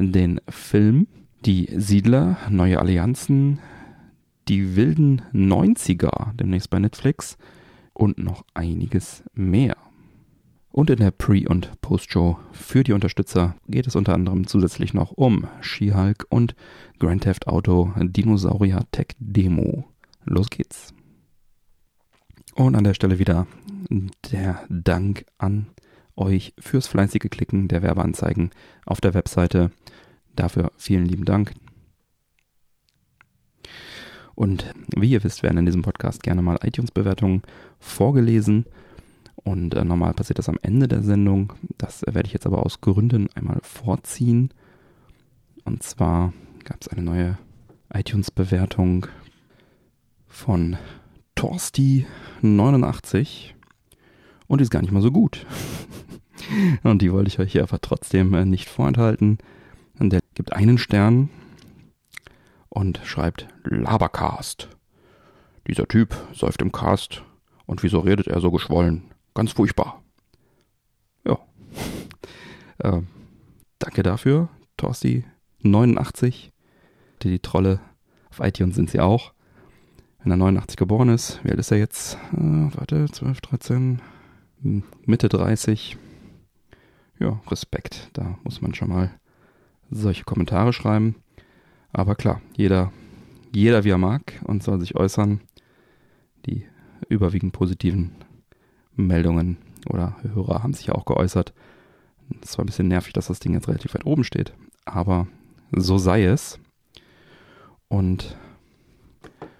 den Film, die Siedler, neue Allianzen, die wilden 90er, demnächst bei Netflix und noch einiges mehr. Und in der Pre- und Post-Show für die Unterstützer geht es unter anderem zusätzlich noch um She-Hulk und Grand Theft Auto Dinosaurier Tech Demo. Los geht's. Und an der Stelle wieder der Dank an euch fürs fleißige Klicken der Werbeanzeigen auf der Webseite. Dafür vielen lieben Dank. Und wie ihr wisst, werden in diesem Podcast gerne mal iTunes-Bewertungen vorgelesen. Und äh, normal passiert das am Ende der Sendung. Das äh, werde ich jetzt aber aus Gründen einmal vorziehen. Und zwar gab es eine neue iTunes-Bewertung von Torsti89. Und die ist gar nicht mal so gut. Und die wollte ich euch hier aber trotzdem äh, nicht vorenthalten. Und der gibt einen Stern und schreibt Labercast. Dieser Typ säuft im Cast und wieso redet er so geschwollen? Ganz furchtbar. Ja. äh, danke dafür, Torsti89. Die, die Trolle auf iTunes sind sie auch. Wenn er 89 geboren ist, wie alt ist er jetzt? Äh, warte, 12, 13, Mitte 30 ja, Respekt. Da muss man schon mal solche Kommentare schreiben. Aber klar, jeder, jeder wie er mag und soll sich äußern. Die überwiegend positiven Meldungen oder Hörer haben sich ja auch geäußert. Es war ein bisschen nervig, dass das Ding jetzt relativ weit oben steht. Aber so sei es. Und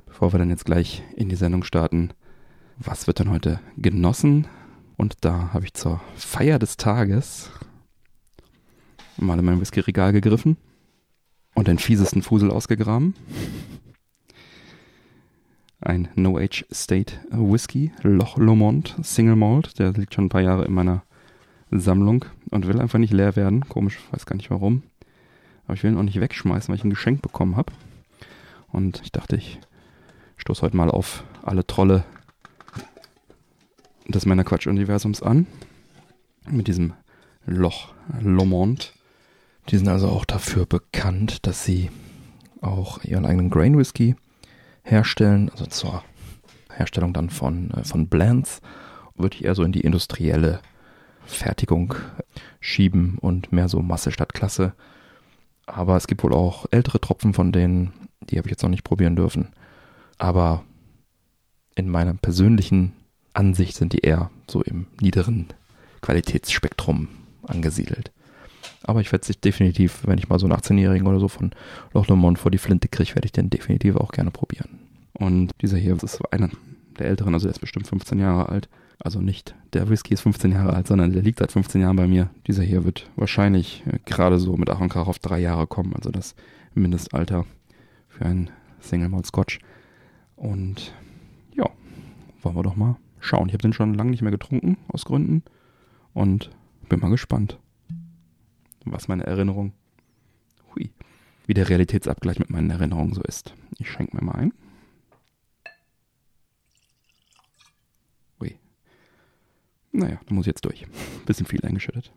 bevor wir dann jetzt gleich in die Sendung starten, was wird denn heute genossen? Und da habe ich zur Feier des Tages mal in mein Whisky-Regal gegriffen und den fiesesten Fusel ausgegraben. Ein No-Age State Whisky, Loch Lomond Single Malt. Der liegt schon ein paar Jahre in meiner Sammlung und will einfach nicht leer werden. Komisch, weiß gar nicht warum. Aber ich will ihn auch nicht wegschmeißen, weil ich ein Geschenk bekommen habe. Und ich dachte, ich stoße heute mal auf alle Trolle des Männerquatsch-Universums an. Mit diesem Loch Lomond. Die sind also auch dafür bekannt, dass sie auch ihren eigenen Grain Whisky herstellen, also zur Herstellung dann von, äh, von Blends, würde ich eher so in die industrielle Fertigung schieben und mehr so Masse statt Klasse. Aber es gibt wohl auch ältere Tropfen von denen, die habe ich jetzt noch nicht probieren dürfen. Aber in meiner persönlichen Ansicht sind die eher so im niederen Qualitätsspektrum angesiedelt. Aber ich werde sich definitiv, wenn ich mal so einen 18-Jährigen oder so von Loch Lomond vor die Flinte kriege, werde ich den definitiv auch gerne probieren. Und dieser hier ist einer der älteren, also der ist bestimmt 15 Jahre alt. Also nicht der Whisky ist 15 Jahre alt, sondern der liegt seit 15 Jahren bei mir. Dieser hier wird wahrscheinlich äh, gerade so mit Ach und Krach auf drei Jahre kommen, also das Mindestalter für einen Single Malt Scotch. Und ja, wollen wir doch mal schauen. Ich habe den schon lange nicht mehr getrunken, aus Gründen. Und bin mal gespannt, was meine Erinnerung, hui, wie der Realitätsabgleich mit meinen Erinnerungen so ist. Ich schenke mir mal ein. Hui. Naja, da muss ich jetzt durch. Bisschen viel eingeschüttet.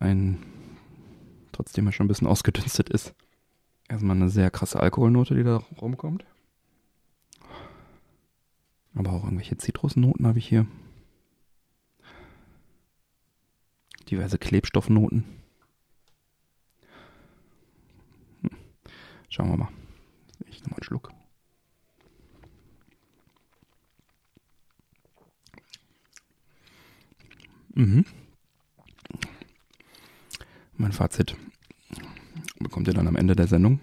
Ein, trotzdem er schon ein bisschen ausgedünstet ist. Erstmal eine sehr krasse Alkoholnote, die da rumkommt. Aber auch irgendwelche Zitrusnoten habe ich hier. Diverse Klebstoffnoten. Hm. Schauen wir mal. Ich nehme mal einen Schluck. Mhm. Mein Fazit bekommt ihr dann am Ende der Sendung.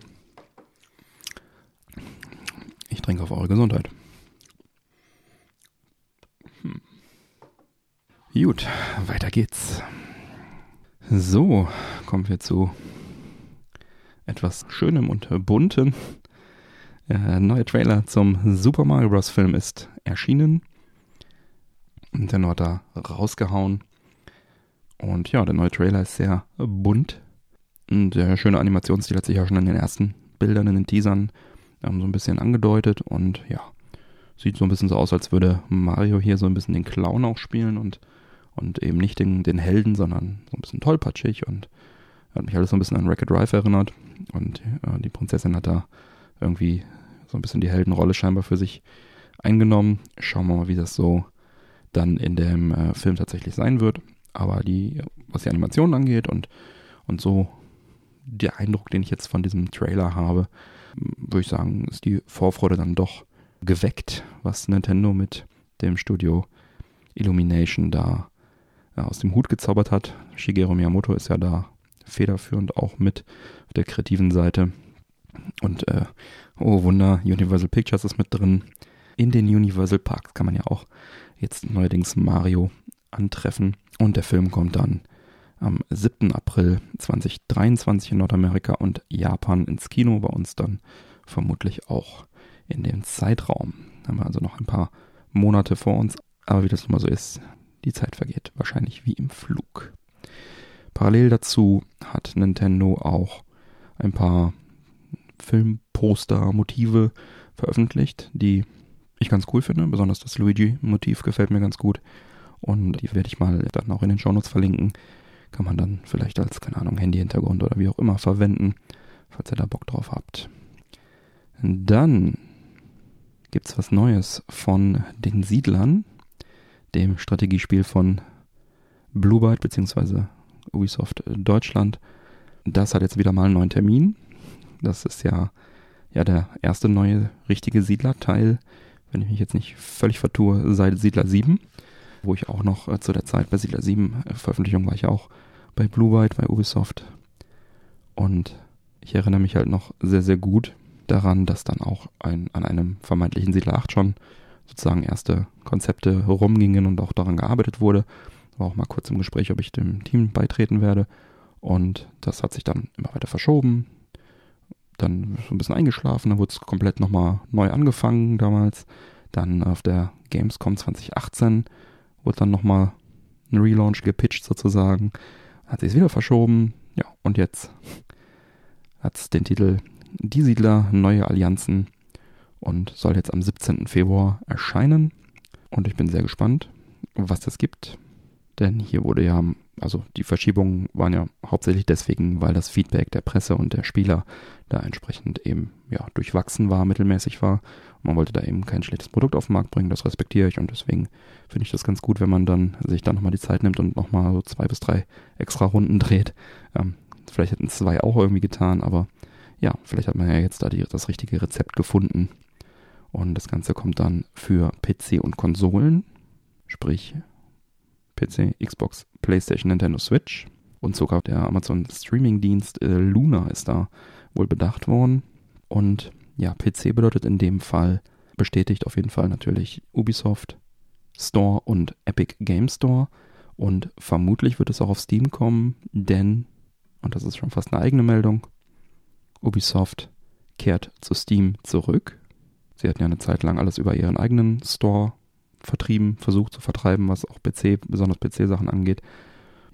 Ich trinke auf eure Gesundheit. Hm. Gut, weiter geht's. So, kommen wir zu etwas Schönem und Bunten. Der neue Trailer zum Super Mario Bros. Film ist erschienen. Und der hat da rausgehauen. Und ja, der neue Trailer ist sehr bunt. Der schöne Animationsstil hat sich ja schon in den ersten Bildern, in den Teasern ähm, so ein bisschen angedeutet. Und ja, sieht so ein bisschen so aus, als würde Mario hier so ein bisschen den Clown auch spielen und, und eben nicht den, den Helden, sondern so ein bisschen tollpatschig und hat mich alles so ein bisschen an Wreck-It Drive erinnert. Und äh, die Prinzessin hat da irgendwie so ein bisschen die Heldenrolle scheinbar für sich eingenommen. Schauen wir mal, wie das so dann in dem äh, Film tatsächlich sein wird. Aber die, was die Animation angeht und, und so der Eindruck, den ich jetzt von diesem Trailer habe, würde ich sagen, ist die Vorfreude dann doch geweckt, was Nintendo mit dem Studio Illumination da aus dem Hut gezaubert hat. Shigeru Miyamoto ist ja da federführend auch mit auf der kreativen Seite. Und äh, oh Wunder, Universal Pictures ist mit drin. In den Universal Parks kann man ja auch jetzt neuerdings Mario antreffen. Und der Film kommt dann am 7. April 2023 in Nordamerika und Japan ins Kino. Bei uns dann vermutlich auch in dem Zeitraum. Haben wir also noch ein paar Monate vor uns. Aber wie das immer so ist, die Zeit vergeht wahrscheinlich wie im Flug. Parallel dazu hat Nintendo auch ein paar Filmposter, Motive veröffentlicht, die ich ganz cool finde. Besonders das Luigi-Motiv gefällt mir ganz gut. Und die werde ich mal dann auch in den Shownotes verlinken. Kann man dann vielleicht als, keine Ahnung, Handy-Hintergrund oder wie auch immer verwenden, falls ihr da Bock drauf habt. Dann gibt es was Neues von den Siedlern, dem Strategiespiel von Blue Byte bzw. Ubisoft Deutschland. Das hat jetzt wieder mal einen neuen Termin. Das ist ja, ja der erste neue richtige Siedler-Teil wenn ich mich jetzt nicht völlig vertue, seit Siedler 7, wo ich auch noch äh, zu der Zeit bei Siedler 7 äh, Veröffentlichung war ich auch bei Blue White, bei Ubisoft. Und ich erinnere mich halt noch sehr, sehr gut daran, dass dann auch ein, an einem vermeintlichen Siedler 8 schon sozusagen erste Konzepte rumgingen und auch daran gearbeitet wurde. War auch mal kurz im Gespräch, ob ich dem Team beitreten werde. Und das hat sich dann immer weiter verschoben dann so ein bisschen eingeschlafen, dann wurde es komplett nochmal neu angefangen damals. Dann auf der Gamescom 2018 wurde dann nochmal ein Relaunch gepitcht sozusagen. Hat sich wieder verschoben. Ja, und jetzt hat es den Titel Die Siedler, neue Allianzen und soll jetzt am 17. Februar erscheinen. Und ich bin sehr gespannt, was das gibt. Denn hier wurde ja also die Verschiebungen waren ja hauptsächlich deswegen, weil das Feedback der Presse und der Spieler da entsprechend eben ja durchwachsen war, mittelmäßig war. Man wollte da eben kein schlechtes Produkt auf den Markt bringen, das respektiere ich und deswegen finde ich das ganz gut, wenn man dann sich dann nochmal die Zeit nimmt und nochmal so zwei bis drei extra Runden dreht. Ähm, vielleicht hätten zwei auch irgendwie getan, aber ja, vielleicht hat man ja jetzt da die, das richtige Rezept gefunden. Und das Ganze kommt dann für PC und Konsolen, sprich PC, Xbox, PlayStation, Nintendo Switch und sogar der Amazon Streaming-Dienst äh, Luna ist da wohl bedacht worden. Und ja, PC bedeutet in dem Fall bestätigt auf jeden Fall natürlich Ubisoft Store und Epic Game Store. Und vermutlich wird es auch auf Steam kommen, denn, und das ist schon fast eine eigene Meldung, Ubisoft kehrt zu Steam zurück. Sie hatten ja eine Zeit lang alles über ihren eigenen Store vertrieben, versucht zu vertreiben, was auch PC, besonders PC-Sachen angeht.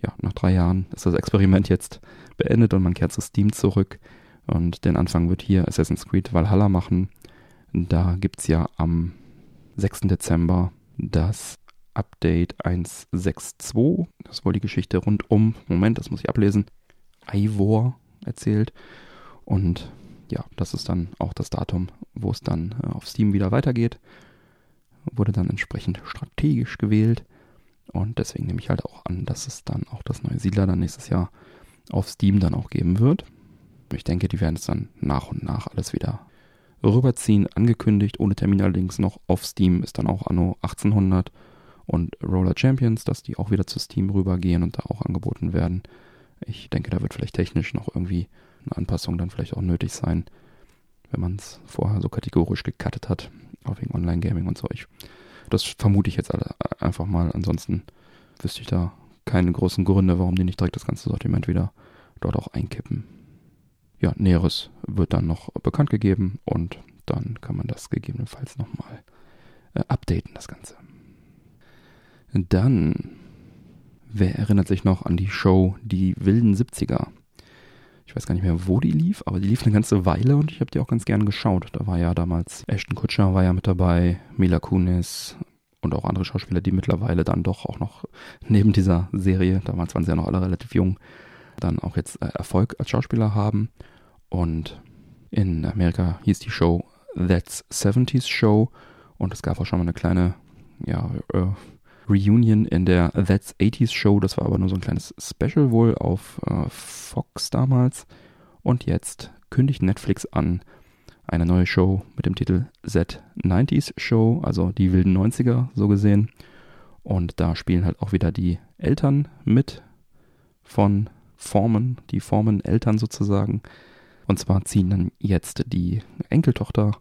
Ja, nach drei Jahren ist das Experiment jetzt beendet und man kehrt zu Steam zurück. Und den Anfang wird hier Assassin's Creed Valhalla machen. Da gibt es ja am 6. Dezember das Update 1.6.2. Das ist wohl die Geschichte rund um, Moment, das muss ich ablesen, Ivor erzählt. Und ja, das ist dann auch das Datum, wo es dann äh, auf Steam wieder weitergeht wurde dann entsprechend strategisch gewählt. Und deswegen nehme ich halt auch an, dass es dann auch das neue Siedler dann nächstes Jahr auf Steam dann auch geben wird. Ich denke, die werden es dann nach und nach alles wieder rüberziehen. Angekündigt, ohne Termin allerdings noch auf Steam ist dann auch Anno 1800 und Roller Champions, dass die auch wieder zu Steam rübergehen und da auch angeboten werden. Ich denke, da wird vielleicht technisch noch irgendwie eine Anpassung dann vielleicht auch nötig sein, wenn man es vorher so kategorisch gecuttet hat auch wegen Online-Gaming und so. Ich, das vermute ich jetzt alle einfach mal. Ansonsten wüsste ich da keine großen Gründe, warum die nicht direkt das ganze Sortiment wieder dort auch einkippen. Ja, Näheres wird dann noch bekannt gegeben und dann kann man das gegebenenfalls nochmal äh, updaten, das Ganze. Dann, wer erinnert sich noch an die Show Die wilden 70er? Ich weiß gar nicht mehr, wo die lief, aber die lief eine ganze Weile und ich habe die auch ganz gern geschaut. Da war ja damals Ashton Kutscher war ja mit dabei, Mila Kunis und auch andere Schauspieler, die mittlerweile dann doch auch noch neben dieser Serie, damals waren sie ja noch alle relativ jung, dann auch jetzt äh, Erfolg als Schauspieler haben. Und in Amerika hieß die Show That's 70s Show und es gab auch schon mal eine kleine ja, äh, Reunion in der That's 80s Show. Das war aber nur so ein kleines Special wohl auf äh, Fox damals. Und jetzt kündigt Netflix an eine neue Show mit dem Titel Z90s Show, also die wilden 90er so gesehen. Und da spielen halt auch wieder die Eltern mit von Formen, die Formen Eltern sozusagen. Und zwar ziehen dann jetzt die Enkeltochter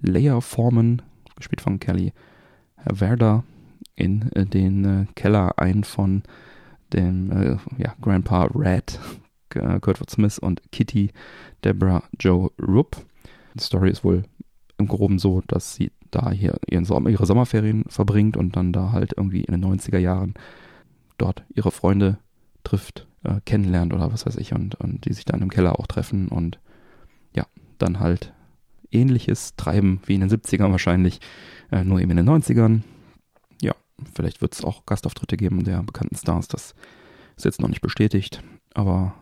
Leia Forman, gespielt von Kelly Werder, in äh, den äh, Keller ein von dem äh, ja, Grandpa Red, Kurtwood Smith und Kitty Deborah Joe Rupp. Die Story ist wohl im Groben so, dass sie da hier ihren Sommer, ihre Sommerferien verbringt und dann da halt irgendwie in den 90er Jahren dort ihre Freunde trifft, äh, kennenlernt oder was weiß ich und, und die sich dann im Keller auch treffen und ja, dann halt ähnliches treiben wie in den 70ern wahrscheinlich, äh, nur eben in den 90ern. Ja, vielleicht wird es auch Gastauftritte geben der bekannten Stars, das ist jetzt noch nicht bestätigt, aber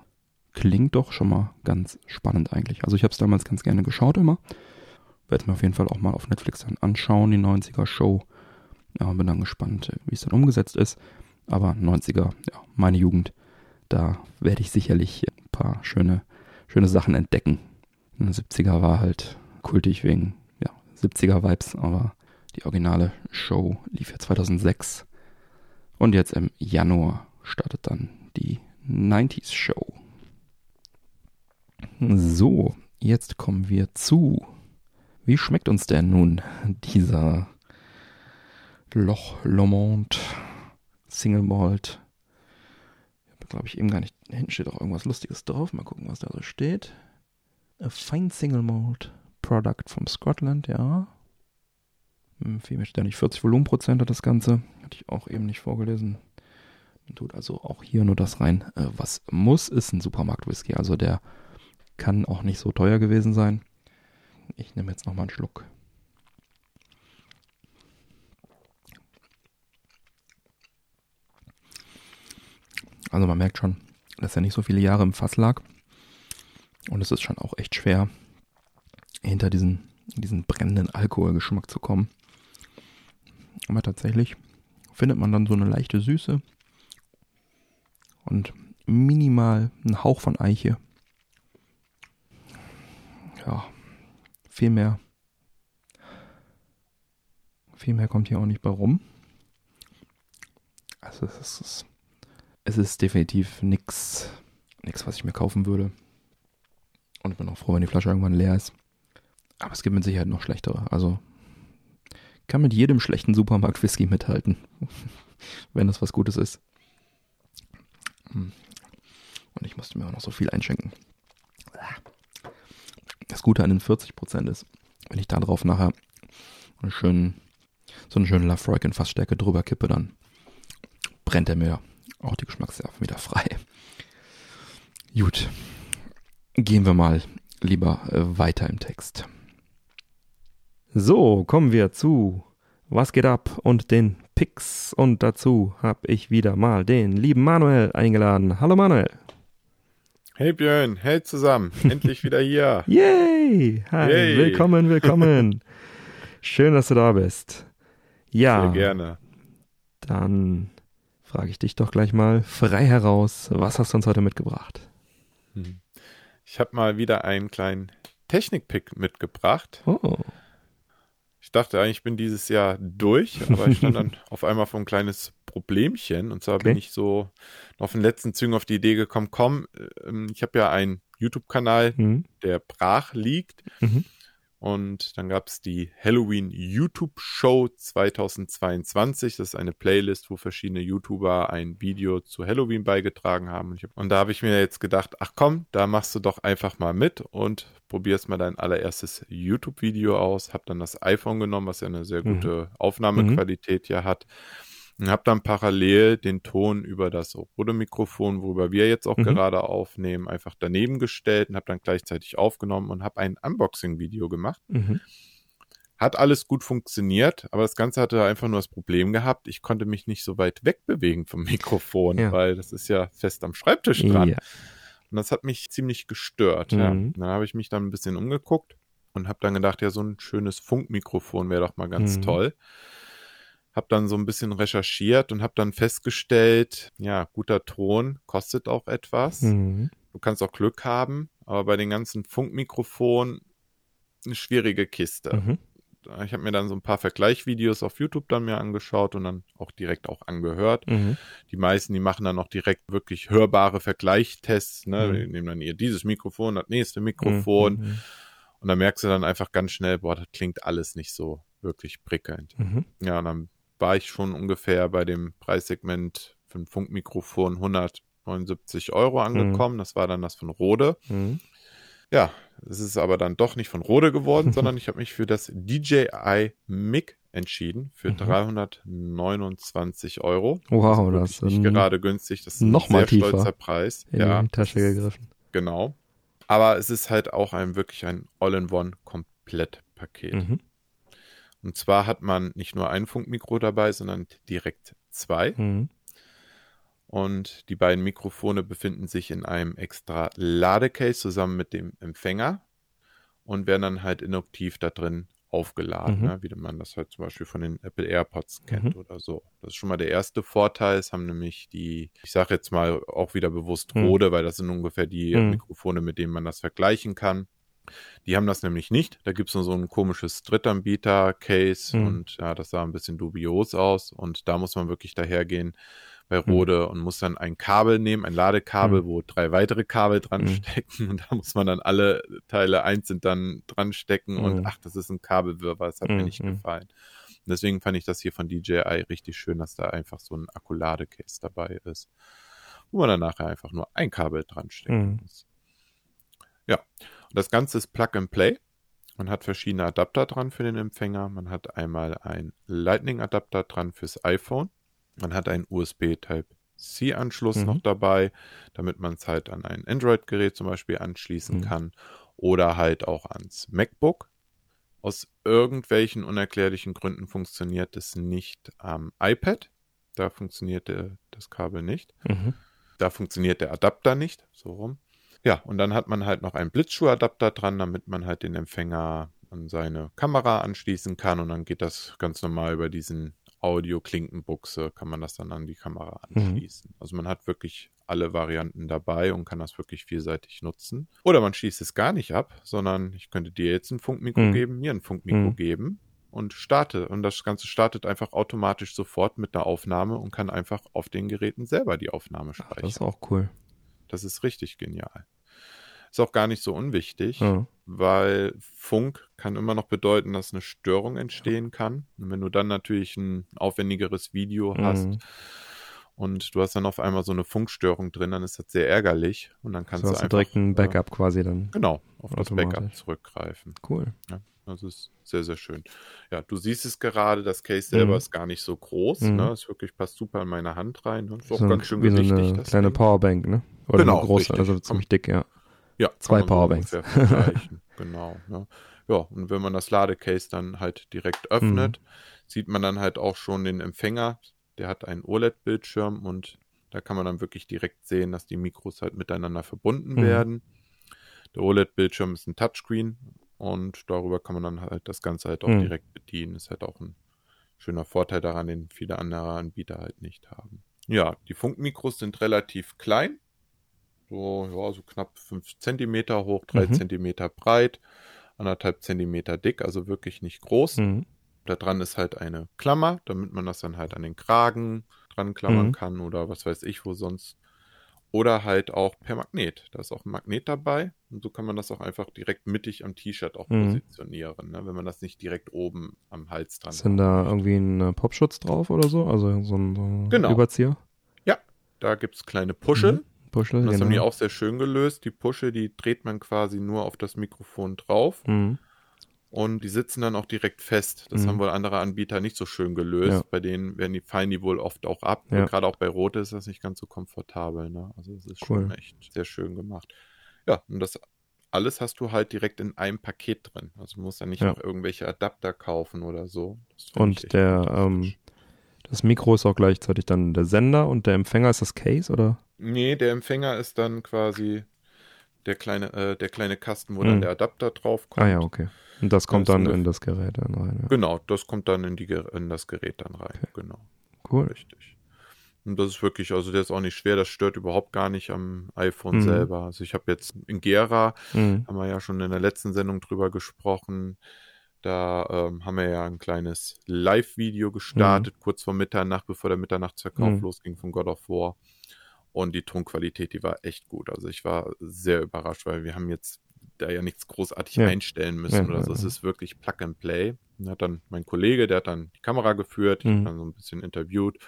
klingt doch schon mal ganz spannend eigentlich. Also ich habe es damals ganz gerne geschaut immer. Werde mir auf jeden Fall auch mal auf Netflix dann anschauen, die 90er Show. Ja, bin dann gespannt, wie es dann umgesetzt ist. Aber 90er, ja, meine Jugend, da werde ich sicherlich ein paar schöne, schöne Sachen entdecken. In den 70er war halt kultig wegen ja, 70er Vibes, aber die originale Show lief ja 2006. Und jetzt im Januar startet dann die 90s Show. So, jetzt kommen wir zu. Wie schmeckt uns denn nun dieser Loch Lomond Single Malt? Glaube ich, eben gar nicht. Hinten steht auch irgendwas Lustiges drauf. Mal gucken, was da so steht. A fine Single Malt Product from Scotland, ja. Hm, viel mehr steht da nicht. 40 Volumenprozent hat das Ganze. Hatte ich auch eben nicht vorgelesen. Man tut also auch hier nur das rein, äh, was muss, ist ein Supermarkt-Whisky. Also der kann auch nicht so teuer gewesen sein. Ich nehme jetzt nochmal einen Schluck. Also man merkt schon, dass er nicht so viele Jahre im Fass lag. Und es ist schon auch echt schwer, hinter diesen, diesen brennenden Alkoholgeschmack zu kommen. Aber tatsächlich findet man dann so eine leichte Süße und minimal einen Hauch von Eiche ja, viel mehr, viel mehr kommt hier auch nicht bei rum. Also es ist, es ist definitiv nichts, nichts, was ich mir kaufen würde. Und ich bin auch froh, wenn die Flasche irgendwann leer ist. Aber es gibt mit Sicherheit noch schlechtere. Also kann mit jedem schlechten Supermarkt Whisky mithalten, wenn das was Gutes ist. Hm. Und ich musste mir auch noch so viel einschenken. Das Gute an den 40% ist, wenn ich da drauf nachher einen schönen, so einen schönen Lafroig Fassstärke drüber kippe, dann brennt er mir auch die Geschmacksnerven wieder frei. Gut, gehen wir mal lieber äh, weiter im Text. So, kommen wir zu Was geht ab und den Picks. Und dazu habe ich wieder mal den lieben Manuel eingeladen. Hallo Manuel. Hey Björn, hey zusammen, endlich wieder hier. Yay! Hi, Yay. willkommen, willkommen. Schön, dass du da bist. Ja. Sehr gerne. Dann frage ich dich doch gleich mal frei heraus, was hast du uns heute mitgebracht? Hm. Ich habe mal wieder einen kleinen Technikpick mitgebracht. Oh. Ich dachte eigentlich, ich bin dieses Jahr durch, aber ich stand dann auf einmal vor ein kleines Problemchen. Und zwar okay. bin ich so auf den letzten Zügen auf die Idee gekommen, komm, ähm, ich habe ja einen YouTube-Kanal, mhm. der brach liegt. Mhm. Und dann gab es die Halloween YouTube Show 2022. Das ist eine Playlist, wo verschiedene YouTuber ein Video zu Halloween beigetragen haben. Und da habe ich mir jetzt gedacht, ach komm, da machst du doch einfach mal mit und probierst mal dein allererstes YouTube-Video aus. Hab dann das iPhone genommen, was ja eine sehr mhm. gute mhm. Aufnahmequalität mhm. ja hat und habe dann parallel den Ton über das Rode-Mikrofon, worüber wir jetzt auch mhm. gerade aufnehmen, einfach daneben gestellt und habe dann gleichzeitig aufgenommen und habe ein Unboxing-Video gemacht. Mhm. Hat alles gut funktioniert, aber das Ganze hatte einfach nur das Problem gehabt, ich konnte mich nicht so weit wegbewegen vom Mikrofon, ja. weil das ist ja fest am Schreibtisch dran. Ja. Und das hat mich ziemlich gestört. Mhm. Ja. Dann habe ich mich dann ein bisschen umgeguckt und habe dann gedacht, ja, so ein schönes Funkmikrofon wäre doch mal ganz mhm. toll habe dann so ein bisschen recherchiert und habe dann festgestellt, ja, guter Ton kostet auch etwas. Mhm. Du kannst auch Glück haben, aber bei den ganzen Funkmikrofonen eine schwierige Kiste. Mhm. Ich habe mir dann so ein paar Vergleichvideos auf YouTube dann mir angeschaut und dann auch direkt auch angehört. Mhm. Die meisten, die machen dann auch direkt wirklich hörbare Vergleichstests. Ne? Mhm. Die nehmen dann ihr dieses Mikrofon, das nächste Mikrofon. Mhm. Und dann merkst du dann einfach ganz schnell, boah, das klingt alles nicht so wirklich prickelnd. Mhm. Ja, und dann war ich schon ungefähr bei dem Preissegment für ein Funkmikrofon 179 Euro mhm. angekommen. Mhm. Das war dann das von Rode. Mhm. Ja, es ist aber dann doch nicht von Rode geworden, sondern ich habe mich für das DJI MIG entschieden für mhm. 329 Euro. Wow, das ist nicht gerade günstig. Das ist noch ein sehr tiefer stolzer Preis. In ja, die Tasche gegriffen. Genau. Aber es ist halt auch ein wirklich ein All-in-One-Komplettpaket. Mhm. Und zwar hat man nicht nur ein Funkmikro dabei, sondern direkt zwei. Mhm. Und die beiden Mikrofone befinden sich in einem extra Ladecase zusammen mit dem Empfänger und werden dann halt induktiv da drin aufgeladen, mhm. ne? wie man das halt zum Beispiel von den Apple AirPods kennt mhm. oder so. Das ist schon mal der erste Vorteil. Es haben nämlich die, ich sage jetzt mal auch wieder bewusst mhm. Rode, weil das sind ungefähr die mhm. Mikrofone, mit denen man das vergleichen kann. Die haben das nämlich nicht. Da gibt es nur so ein komisches Drittanbieter-Case mhm. und ja, das sah ein bisschen dubios aus. Und da muss man wirklich dahergehen bei mhm. Rode mhm. und muss dann ein Kabel nehmen, ein Ladekabel, mhm. wo drei weitere Kabel dran mhm. stecken und da muss man dann alle Teile einzeln dann dran stecken und mhm. ach, das ist ein Kabelwirrwarr, das hat mir nicht gefallen. Und deswegen fand ich das hier von DJI richtig schön, dass da einfach so ein Akkuladecase dabei ist, wo man dann nachher einfach nur ein Kabel dran stecken muss. Ja, das Ganze ist Plug and Play. Man hat verschiedene Adapter dran für den Empfänger. Man hat einmal einen Lightning-Adapter dran fürs iPhone. Man hat einen USB Type-C-Anschluss mhm. noch dabei, damit man es halt an ein Android-Gerät zum Beispiel anschließen mhm. kann oder halt auch ans MacBook. Aus irgendwelchen unerklärlichen Gründen funktioniert es nicht am iPad. Da funktioniert das Kabel nicht. Mhm. Da funktioniert der Adapter nicht, so rum. Ja, und dann hat man halt noch einen Blitzschuhadapter dran, damit man halt den Empfänger an seine Kamera anschließen kann und dann geht das ganz normal über diesen Audio-Klinkenbuchse, kann man das dann an die Kamera mhm. anschließen. Mhm. Also man hat wirklich alle Varianten dabei und kann das wirklich vielseitig nutzen. Oder man schließt es gar nicht ab, sondern ich könnte dir jetzt ein Funkmikro mhm. geben, mir ein Funkmikro mhm. geben und starte. Und das Ganze startet einfach automatisch sofort mit einer Aufnahme und kann einfach auf den Geräten selber die Aufnahme speichern. Ach, das ist auch cool. Das ist richtig genial. Ist auch gar nicht so unwichtig, ja. weil Funk kann immer noch bedeuten, dass eine Störung entstehen kann. Und wenn du dann natürlich ein aufwendigeres Video mhm. hast und du hast dann auf einmal so eine Funkstörung drin, dann ist das sehr ärgerlich und dann kannst so du einfach direkt ein Backup äh, quasi dann. Genau, auf das Backup zurückgreifen. Cool. Ja, das ist sehr, sehr schön. Ja, du siehst es gerade, das Case selber mhm. ist gar nicht so groß. Mhm. Ne? Es wirklich passt super in meine Hand rein. Ne? Ist auch so ganz schön wie gewichtig. So eine kleine Ding. Powerbank, ne? Oder genau, eine große, richtig. also ziemlich dick, ja. Ja, zwei Powerbanks. So genau. Ne? Ja, und wenn man das Ladecase dann halt direkt öffnet, mhm. sieht man dann halt auch schon den Empfänger. Der hat einen OLED-Bildschirm und da kann man dann wirklich direkt sehen, dass die Mikros halt miteinander verbunden mhm. werden. Der OLED-Bildschirm ist ein Touchscreen und darüber kann man dann halt das Ganze halt auch mhm. direkt bedienen. Ist halt auch ein schöner Vorteil daran, den viele andere Anbieter halt nicht haben. Ja, die Funkmikros sind relativ klein so, ja, so knapp 5 cm hoch, 3 mhm. cm breit, anderthalb Zentimeter dick, also wirklich nicht groß. Mhm. Da dran ist halt eine Klammer, damit man das dann halt an den Kragen dran klammern mhm. kann oder was weiß ich wo sonst. oder halt auch per Magnet. Da ist auch ein Magnet dabei und so kann man das auch einfach direkt mittig am T-Shirt auch Mhm. positionieren, ne? wenn man das nicht direkt oben am Hals dran Ist denn da irgendwie ein äh, Popschutz drauf oder so? Also so ein, so ein Genau. Überzieher? Da gibt es kleine Puscheln. Puschel, das haben die genau. auch sehr schön gelöst. Die Pusche, die dreht man quasi nur auf das Mikrofon drauf Mhm. und die sitzen dann auch direkt fest. Das Mhm. haben wohl andere Anbieter nicht so schön gelöst. Ja. Bei denen werden die, fallen die wohl oft auch ab. Ja. Und gerade auch bei Rot ist das nicht ganz so komfortabel. Ne? Also es ist Cool. schon echt sehr schön gemacht. Ja, und das alles hast du halt direkt in einem Paket drin. Also du musst ja nicht Ja. noch irgendwelche Adapter kaufen oder so. Und der, ähm, das Mikro ist auch gleichzeitig dann der Sender und der Empfänger ist das Case, oder? Nee, der Empfänger ist dann quasi der kleine, äh, der kleine Kasten, wo Mhm. dann der Adapter drauf kommt. Ah ja, okay. Und das kommt Das dann in das Gerät dann rein. Ja. Genau, das kommt dann in, die, in das Gerät dann rein. Okay. Genau, Cool. richtig. Und das ist wirklich, also der ist auch nicht schwer, das stört überhaupt gar nicht am iPhone Mhm. selber. Also ich habe jetzt in Gera, Mhm. haben wir ja schon in der letzten Sendung drüber gesprochen. Da ähm, haben wir ja ein kleines Live-Video gestartet, kurz vor Mitternacht, bevor der Mitternachtsverkauf Mhm. losging von God of War. Und die Tonqualität, die war echt gut. Also ich war sehr überrascht, weil wir haben jetzt da ja nichts großartig Ja. einstellen müssen Ja, oder so. ja, Es ist wirklich Plug and Play. Und hat dann mein Kollege, der hat dann die Kamera geführt, ich Mhm. habe dann so ein bisschen interviewt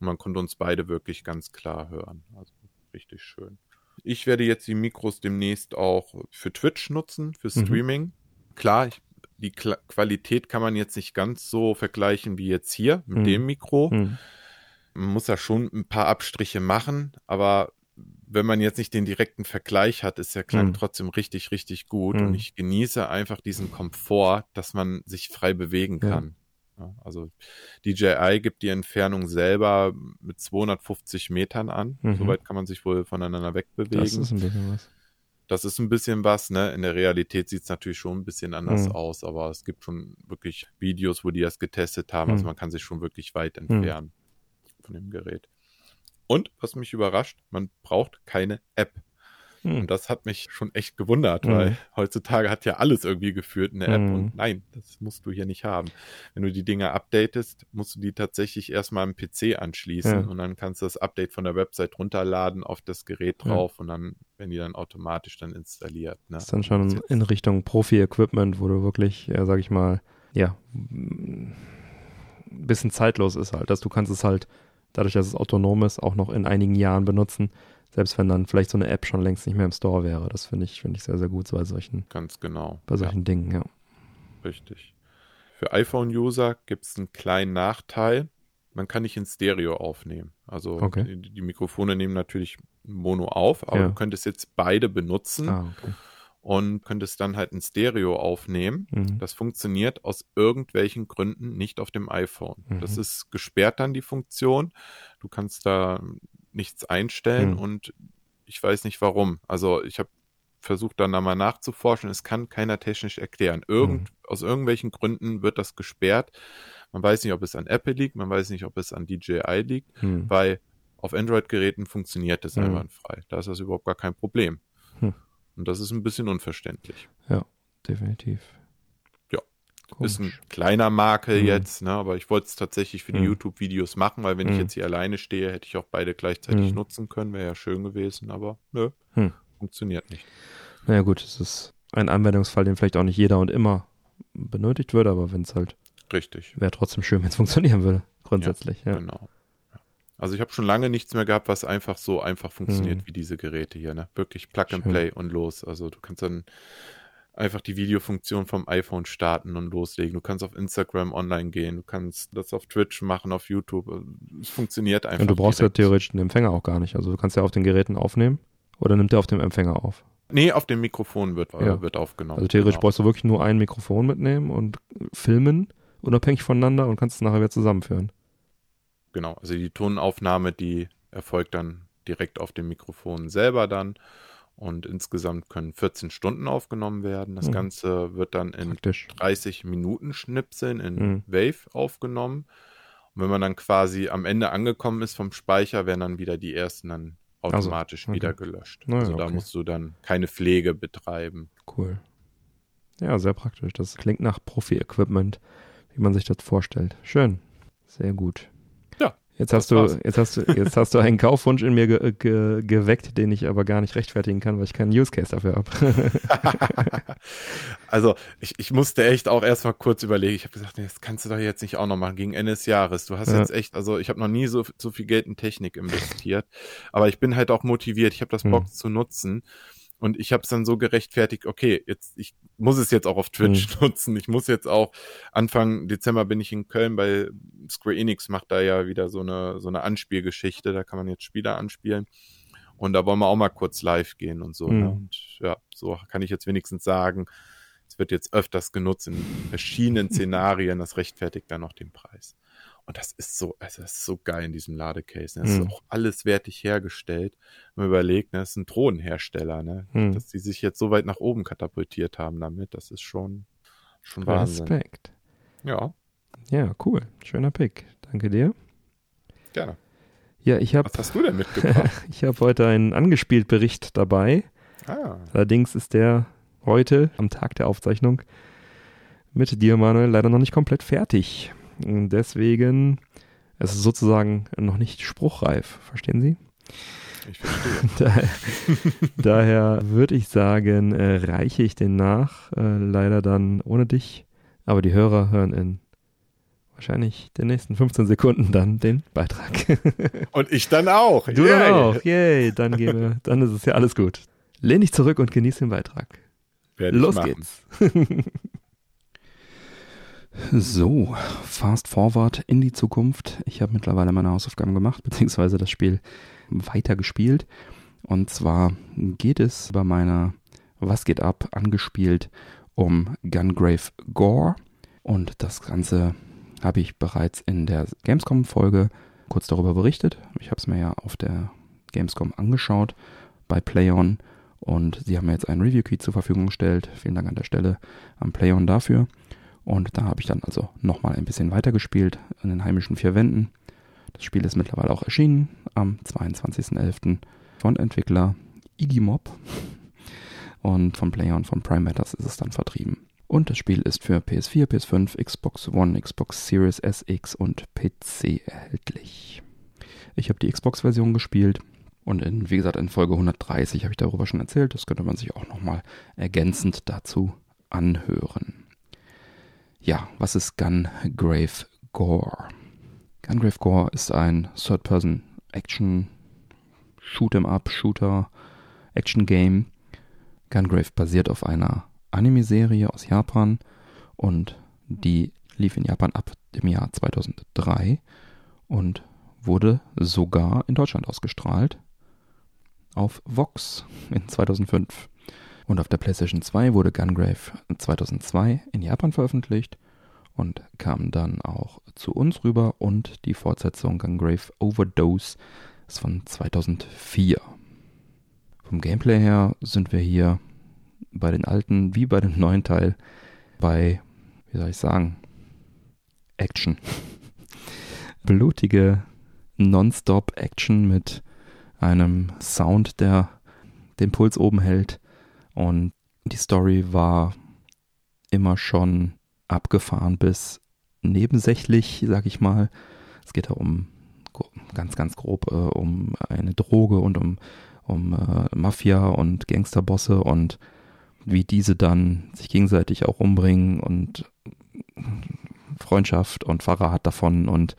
und man konnte uns beide wirklich ganz klar hören. Also richtig schön. Ich werde jetzt die Mikros demnächst auch für Twitch nutzen, für Mhm. Streaming. Klar, ich, die Kla Qualität kann man jetzt nicht ganz so vergleichen wie jetzt hier mit Mhm. dem Mikro. Mhm. Man muss ja schon ein paar Abstriche machen, aber wenn man jetzt nicht den direkten Vergleich hat, ist der Klang Mhm. trotzdem richtig, richtig gut. Mhm. Und ich genieße einfach diesen Komfort, dass man sich frei bewegen kann. Ja, also DJI gibt die Entfernung selber mit 250 Metern an. Mhm. Soweit kann man sich wohl voneinander wegbewegen. Das ist ein bisschen was. Das ist ein bisschen was, ne? In der Realität sieht es natürlich schon ein bisschen anders Mhm. aus, aber es gibt schon wirklich Videos, wo die das getestet haben. Also Mhm. man kann sich schon wirklich weit entfernen von dem Gerät. Und was mich überrascht, man braucht keine App. Mhm. Und das hat mich schon echt gewundert, Mhm. weil heutzutage hat ja alles irgendwie geführt eine App Mhm. und nein, das musst du hier nicht haben. Wenn du die Dinger updatest, musst du die tatsächlich erstmal am PC anschließen Ja. und dann kannst du das Update von der Website runterladen auf das Gerät Ja. drauf und dann werden die dann automatisch dann installiert. Ne? Das ist dann schon in Richtung Profi-Equipment, wo du wirklich, ja, sag ich mal, ja, ein bisschen zeitlos ist halt, dass du kannst es halt, dadurch, dass es autonom ist, auch noch in einigen Jahren benutzen, selbst wenn dann vielleicht so eine App schon längst nicht mehr im Store wäre. Das finde ich, finde ich sehr, sehr gut bei solchen, Ganz genau. bei solchen Dingen, ja. Ja, richtig. Für iPhone-User gibt es einen kleinen Nachteil. Man kann nicht in Stereo aufnehmen. Also Okay. die, die Mikrofone nehmen natürlich Mono auf, aber Ja. du könntest jetzt beide benutzen Ah, okay. und könntest dann halt in Stereo aufnehmen. Mhm. Das funktioniert aus irgendwelchen Gründen nicht auf dem iPhone. Mhm. Das ist gesperrt dann die Funktion. Du kannst da nichts einstellen Mhm. und ich weiß nicht warum. Also ich habe versucht dann da mal nachzuforschen. Es kann keiner technisch erklären. Irgend, Mhm. Aus irgendwelchen Gründen wird das gesperrt. Man weiß nicht, ob es an Apple liegt, man weiß nicht, ob es an DJI liegt, Hm. weil auf Android-Geräten funktioniert es Mhm. einwandfrei. Da ist das überhaupt gar kein Problem. Hm. Und das ist ein bisschen unverständlich. Definitiv. Ja. Ist ein Komisch. kleiner Makel Mhm. jetzt, ne? aber ich wollte es tatsächlich für die Mhm. YouTube-Videos machen, weil wenn ich Mhm. jetzt hier alleine stehe, hätte ich auch beide gleichzeitig Mhm. nutzen können. Wäre ja schön gewesen, aber nö, Mhm. funktioniert nicht. Naja gut, es ist ein Anwendungsfall, den vielleicht auch nicht jeder und immer benötigt würde, aber wenn es halt, Richtig, wäre trotzdem schön, wenn es funktionieren würde, grundsätzlich, ja. genau. Ja. Also ich habe schon lange nichts mehr gehabt, was einfach so einfach funktioniert Mhm. wie diese Geräte hier. Ne? Wirklich Plug and Schön. Play und los. Also du kannst dann einfach die Videofunktion vom iPhone starten und loslegen. Du kannst auf Instagram online gehen, du kannst das auf Twitch machen, auf YouTube. Es funktioniert einfach. Und du brauchst ja direkt. theoretisch den Empfänger auch gar nicht. Also du kannst ja auf den Geräten aufnehmen oder nimmt er auf dem Empfänger auf. Nee, auf dem Mikrofon wird, äh, Ja. wird aufgenommen. Also theoretisch genau. brauchst du wirklich nur ein Mikrofon mitnehmen und filmen, unabhängig voneinander und kannst es nachher wieder zusammenführen. Genau, also die Tonaufnahme, die erfolgt dann direkt auf dem Mikrofon selber dann. Und insgesamt können 14 Stunden aufgenommen werden. Das Mhm. Ganze wird dann in Praktisch. 30 Minuten Schnipseln in Mhm. Wave aufgenommen. Und wenn man dann quasi am Ende angekommen ist vom Speicher, werden dann wieder die ersten dann Also, automatisch okay. wieder gelöscht. Na ja, also da okay. musst du dann keine Pflege betreiben. Cool. Ja, sehr praktisch. Das klingt nach Profi-Equipment, wie man sich das vorstellt. Schön. Sehr gut. Jetzt hast, du, jetzt, hast du, jetzt hast du einen Kaufwunsch in mir ge ge geweckt, den ich aber gar nicht rechtfertigen kann, weil ich keinen Use Case dafür habe. also ich, ich musste echt auch erstmal kurz überlegen. Ich habe gesagt, nee, das kannst du doch jetzt nicht auch noch machen gegen Ende des Jahres. Du hast ja. jetzt echt, also ich habe noch nie so, so viel Geld in Technik investiert, aber ich bin halt auch motiviert. Ich habe das hm. Bock hm. zu nutzen. Und ich habe es dann so gerechtfertigt, okay, jetzt ich muss es jetzt auch auf Twitch mhm. nutzen. Ich muss jetzt auch Anfang Dezember bin ich in Köln, weil Square Enix macht da ja wieder so eine so eine Anspielgeschichte. Da kann man jetzt Spieler anspielen. Und da wollen wir auch mal kurz live gehen und so. Ne? Mhm. Ne? Und ja, so kann ich jetzt wenigstens sagen, es wird jetzt öfters genutzt in verschiedenen Szenarien. Das rechtfertigt dann noch den Preis. Und das ist so, also das ist so geil in diesem Ladecase. Ne? Das mhm. ist auch alles wertig hergestellt. Wenn man überlegt, ne? das ist ein Drohnenhersteller, ne? Mhm. Dass die sich jetzt so weit nach oben katapultiert haben damit, das ist schon, schon Wahnsinn. Respekt. Ja. Ja, cool. Schöner Pick. Danke dir. Gerne. Ja, ich habe. Was hast du denn mitgebracht? ich habe heute einen angespielt Bericht dabei. Ah. Allerdings ist der heute am Tag der Aufzeichnung mit dir, Manuel, leider noch nicht komplett fertig. Deswegen es ist sozusagen noch nicht spruchreif. Verstehen Sie? Ich verstehe. daher, daher würde ich sagen, äh, reiche ich den nach. Äh, leider dann ohne dich. Aber die Hörer hören in wahrscheinlich den nächsten 15 Sekunden dann den Beitrag. Und ich dann auch. Du Yay. dann auch. Yay. Dann, gehen wir, dann ist es ja alles gut. Lehn dich zurück und genieß den Beitrag. Los geht's. So, fast forward in die Zukunft. Ich habe mittlerweile meine Hausaufgaben gemacht, beziehungsweise das Spiel weitergespielt. Und zwar geht es bei meiner Was geht ab angespielt um Gungrave Gore. Und das Ganze habe ich bereits in der Gamescom-Folge kurz darüber berichtet. Ich habe es mir ja auf der Gamescom angeschaut bei PlayOn und sie haben mir jetzt einen Review-Key zur Verfügung gestellt. Vielen Dank an der Stelle an PlayOn dafür. Und da habe ich dann also nochmal ein bisschen weitergespielt in den heimischen vier Wänden. Das Spiel ist mittlerweile auch erschienen am 22.11. von Entwickler Igimob. Und von Player und von Prime Matters ist es dann vertrieben. Und das Spiel ist für PS4, PS5, Xbox One, Xbox Series SX und PC erhältlich. Ich habe die Xbox-Version gespielt und in, wie gesagt in Folge 130 habe ich darüber schon erzählt. Das könnte man sich auch nochmal ergänzend dazu anhören. Ja, was ist Gungrave Gore? Gungrave Gore ist ein Third-Person-Action Shoot'em-up, Shooter, Action-Game. Gungrave basiert auf einer Anime-Serie aus Japan und die lief in Japan ab dem Jahr 2003 und wurde sogar in Deutschland ausgestrahlt auf Vox in 2005. Und auf der PlayStation 2 wurde Gungrave 2002 in Japan veröffentlicht und kam dann auch zu uns rüber und die Fortsetzung Gungrave Overdose ist von 2004. Vom Gameplay her sind wir hier bei den alten wie bei dem neuen Teil bei, wie soll ich sagen, Action. Blutige Non-Stop-Action mit einem Sound, der den Puls oben hält und die Story war immer schon abgefahren bis nebensächlich, sag ich mal. Es geht da um ganz, ganz grob äh, um eine Droge und um, um äh, Mafia und Gangsterbosse und wie diese dann sich gegenseitig auch umbringen und Freundschaft und Verrat davon und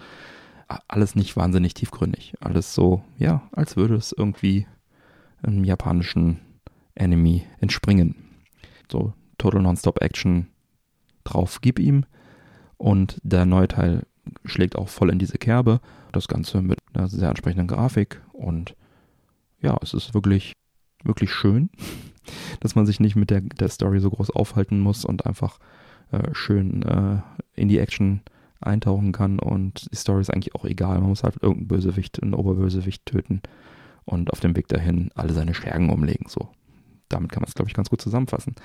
alles nicht wahnsinnig tiefgründig. Alles so, ja, als würde es irgendwie im japanischen Enemy entspringen. So Total Nonstop Action drauf, gib ihm. Und der neue Teil schlägt auch voll in diese Kerbe. Das Ganze mit einer sehr ansprechenden Grafik. Und ja, es ist wirklich, wirklich schön, dass man sich nicht mit der, der Story so groß aufhalten muss und einfach äh, schön äh, in die Action eintauchen kann. Und die Story ist eigentlich auch egal. Man muss halt irgendeinen Bösewicht, einen Oberbösewicht töten und auf dem Weg dahin alle seine Schergen umlegen. So damit kann man es, glaube ich, ganz gut zusammenfassen.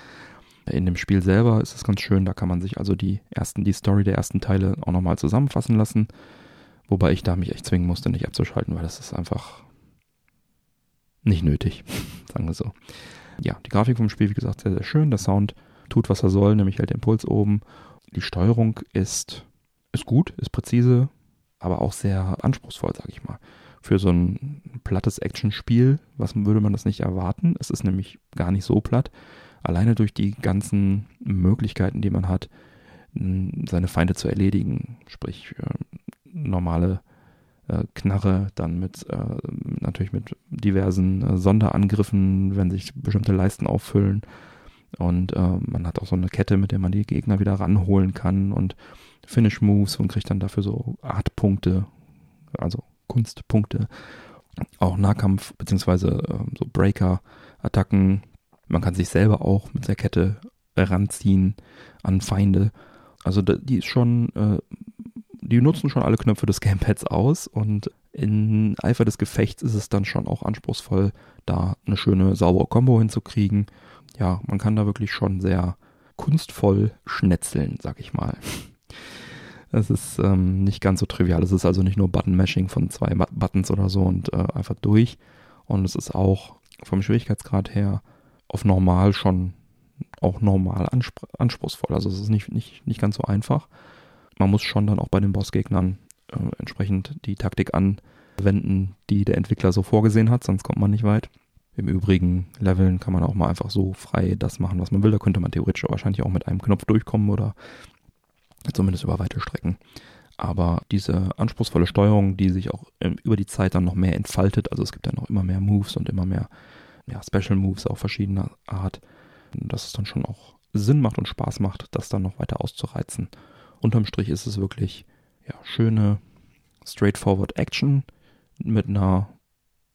In dem Spiel selber ist es ganz schön, da kann man sich also die ersten, die Story der ersten Teile auch nochmal zusammenfassen lassen. Wobei ich da mich echt zwingen musste, nicht abzuschalten, weil das ist einfach nicht nötig, sagen wir so. Ja, die Grafik vom Spiel, wie gesagt, sehr, sehr schön. Der Sound tut, was er soll, nämlich hält den Puls oben. Die Steuerung ist, ist gut, ist präzise, aber auch sehr anspruchsvoll, sag ich mal. Für so ein plattes Actionspiel, was würde man das nicht erwarten? Es ist nämlich gar nicht so platt. Alleine durch die ganzen Möglichkeiten, die man hat, seine Feinde zu erledigen, sprich äh, normale äh, Knarre, dann mit äh, natürlich mit diversen äh, Sonderangriffen, wenn sich bestimmte Leisten auffüllen. Und äh, man hat auch so eine Kette, mit der man die Gegner wieder ranholen kann und Finish Moves und kriegt dann dafür so Artpunkte, also Kunstpunkte. Auch Nahkampf beziehungsweise äh, so Breaker-Attacken. Man kann sich selber auch mit der Kette ranziehen an Feinde. Also die ist schon äh, die nutzen schon alle Knöpfe des Gamepads aus und in Eifer des Gefechts ist es dann schon auch anspruchsvoll, da eine schöne, saubere Combo hinzukriegen. Ja, man kann da wirklich schon sehr kunstvoll schnetzeln, sag ich mal. Es ist ähm, nicht ganz so trivial. Es ist also nicht nur Button-Mashing von zwei Buttons oder so und äh, einfach durch. Und es ist auch vom Schwierigkeitsgrad her auf normal schon auch normal anspr anspruchsvoll. Also es ist nicht, nicht, nicht ganz so einfach man muss schon dann auch bei den Bossgegnern äh, entsprechend die Taktik anwenden, die der Entwickler so vorgesehen hat, sonst kommt man nicht weit. Im Übrigen Leveln kann man auch mal einfach so frei das machen, was man will. Da könnte man theoretisch wahrscheinlich auch mit einem Knopf durchkommen oder zumindest über weite Strecken. Aber diese anspruchsvolle Steuerung, die sich auch über die Zeit dann noch mehr entfaltet, also es gibt dann noch immer mehr Moves und immer mehr ja, Special Moves auch verschiedener Art, dass es dann schon auch Sinn macht und Spaß macht, das dann noch weiter auszureizen unterm Strich ist es wirklich ja, schöne, straightforward Action mit einer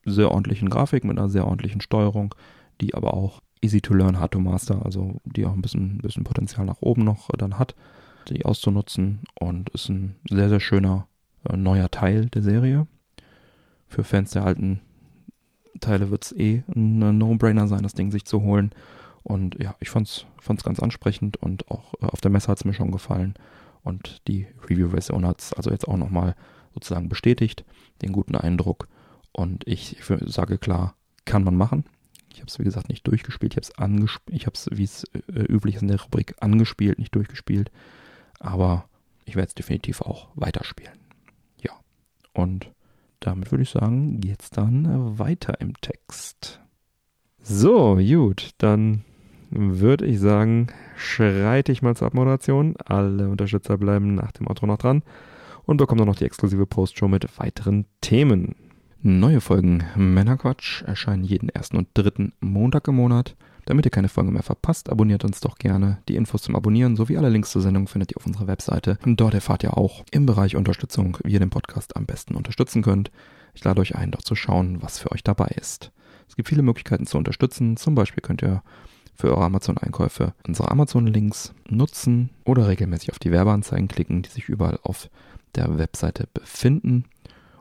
sehr ordentlichen Grafik, mit einer sehr ordentlichen Steuerung, die aber auch easy to learn, hard to master, also die auch ein bisschen, bisschen Potenzial nach oben noch dann hat, die auszunutzen und ist ein sehr, sehr schöner äh, neuer Teil der Serie. Für Fans der alten Teile wird es eh ein No-Brainer sein, das Ding sich zu holen. Und ja, ich fand's, fand's ganz ansprechend und auch äh, auf der Messe hat es mir schon gefallen. Und die Review-Version hat es also jetzt auch nochmal sozusagen bestätigt, den guten Eindruck. Und ich sage klar, kann man machen. Ich habe es, wie gesagt, nicht durchgespielt. Ich es. Ich habe es, wie es äh, üblich ist in der Rubrik, angespielt, nicht durchgespielt. Aber ich werde es definitiv auch weiterspielen. Ja. Und damit würde ich sagen, geht's dann weiter im Text. So, gut, dann würde ich sagen, schreite ich mal zur Abmoderation. Alle Unterstützer bleiben nach dem Outro noch dran und bekommen dann noch die exklusive Postshow mit weiteren Themen. Neue Folgen Männerquatsch erscheinen jeden ersten und dritten Montag im Monat. Damit ihr keine Folge mehr verpasst, abonniert uns doch gerne. Die Infos zum Abonnieren sowie alle Links zur Sendung findet ihr auf unserer Webseite. Und dort erfahrt ihr auch im Bereich Unterstützung, wie ihr den Podcast am besten unterstützen könnt. Ich lade euch ein, dort zu schauen, was für euch dabei ist. Es gibt viele Möglichkeiten zu unterstützen. Zum Beispiel könnt ihr für eure Amazon-Einkäufe unsere Amazon-Links nutzen oder regelmäßig auf die Werbeanzeigen klicken, die sich überall auf der Webseite befinden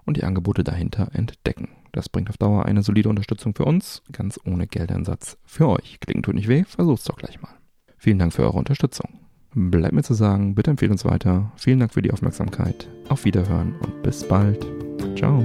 und die Angebote dahinter entdecken. Das bringt auf Dauer eine solide Unterstützung für uns, ganz ohne Geldeinsatz für euch. Klicken tut nicht weh, versucht's doch gleich mal. Vielen Dank für eure Unterstützung. Bleibt mir zu sagen, bitte empfehlt uns weiter. Vielen Dank für die Aufmerksamkeit. Auf Wiederhören und bis bald. Ciao.